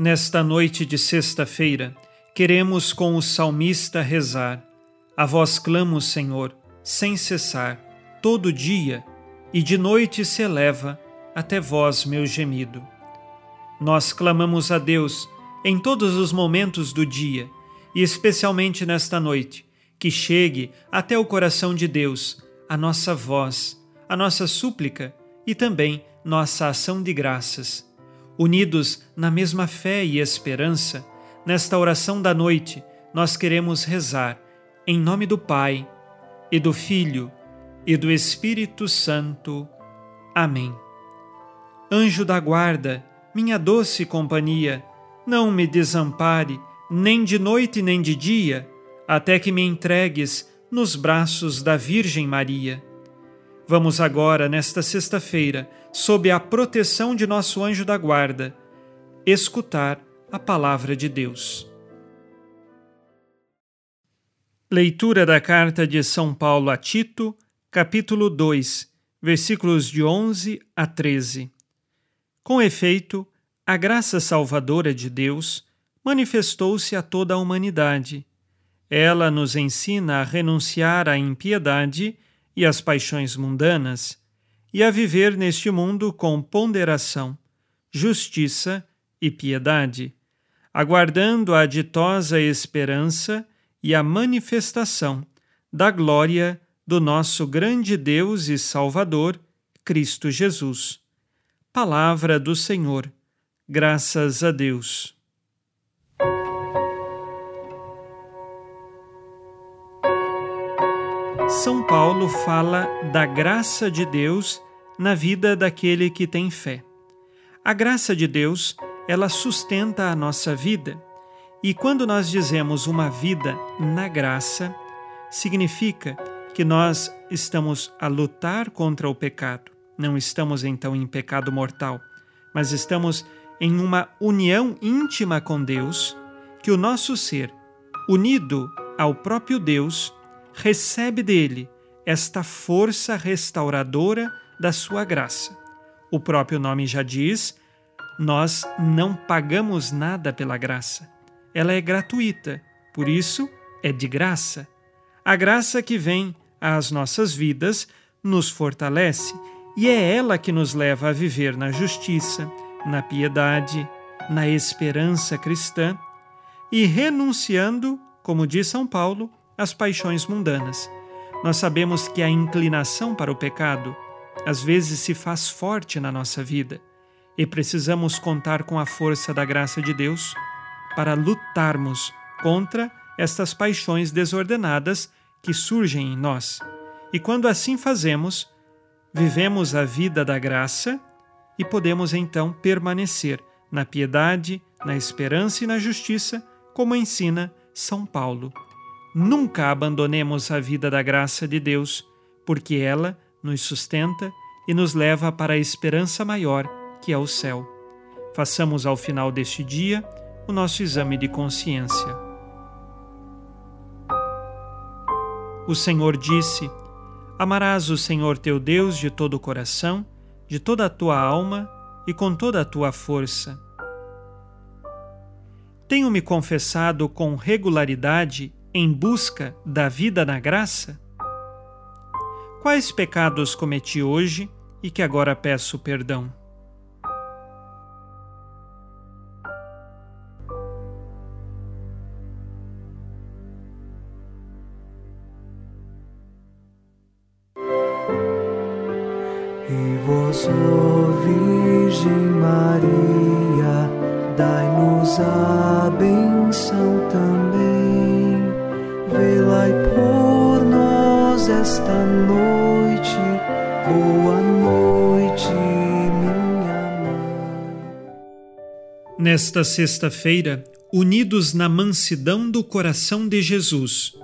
Nesta noite de sexta-feira, queremos com o salmista rezar. A vós clamo, Senhor, sem cessar, todo dia, e de noite se eleva até vós meu gemido. Nós clamamos a Deus em todos os momentos do dia, e especialmente nesta noite, que chegue até o coração de Deus a nossa voz, a nossa súplica e também nossa ação de graças. Unidos na mesma fé e esperança, nesta oração da noite, nós queremos rezar em nome do Pai e do Filho e do Espírito Santo. Amém. Anjo da guarda, minha doce companhia, não me desampare, nem de noite nem de dia, até que me entregues nos braços da Virgem Maria. Vamos agora, nesta sexta-feira, sob a proteção de nosso anjo da guarda, escutar a palavra de Deus. Leitura da carta de São Paulo a Tito, capítulo 2, versículos de 11 a 13. Com efeito, a graça salvadora de Deus manifestou-se a toda a humanidade. Ela nos ensina a renunciar à impiedade e às paixões mundanas e a viver neste mundo com ponderação, justiça e piedade, aguardando a ditosa esperança e a manifestação da glória do nosso grande Deus e Salvador, Cristo Jesus Palavra do Senhor. Graças a Deus. São Paulo fala da graça de Deus na vida daquele que tem fé. A graça de Deus, ela sustenta a nossa vida. E quando nós dizemos uma vida na graça, significa que nós estamos a lutar contra o pecado não estamos então em pecado mortal, mas estamos em uma união íntima com Deus, que o nosso ser, unido ao próprio Deus, recebe dele esta força restauradora da sua graça. O próprio nome já diz: nós não pagamos nada pela graça. Ela é gratuita, por isso é de graça. A graça que vem às nossas vidas nos fortalece e é ela que nos leva a viver na justiça, na piedade, na esperança cristã e renunciando, como diz São Paulo, às paixões mundanas. Nós sabemos que a inclinação para o pecado às vezes se faz forte na nossa vida e precisamos contar com a força da graça de Deus para lutarmos contra estas paixões desordenadas que surgem em nós. E quando assim fazemos, vivemos a vida da graça e podemos então permanecer na piedade, na esperança e na justiça, como ensina São Paulo. Nunca abandonemos a vida da graça de Deus, porque ela nos sustenta e nos leva para a esperança maior, que é o céu. Façamos ao final deste dia o nosso exame de consciência. O Senhor disse: Amarás o Senhor teu Deus de todo o coração, de toda a tua alma e com toda a tua força. Tenho-me confessado com regularidade em busca da vida na graça? Quais pecados cometi hoje e que agora peço perdão? E vós, Virgem Maria, dai-nos a Nesta sexta-feira, unidos na mansidão do coração de Jesus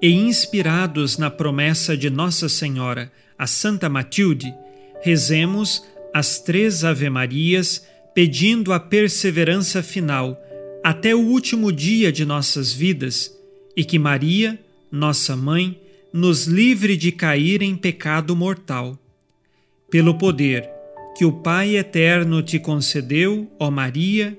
e inspirados na promessa de Nossa Senhora, a Santa Matilde, rezemos as três Ave-Marias pedindo a perseverança final até o último dia de nossas vidas e que Maria, nossa mãe, nos livre de cair em pecado mortal. Pelo poder que o Pai eterno te concedeu, ó Maria,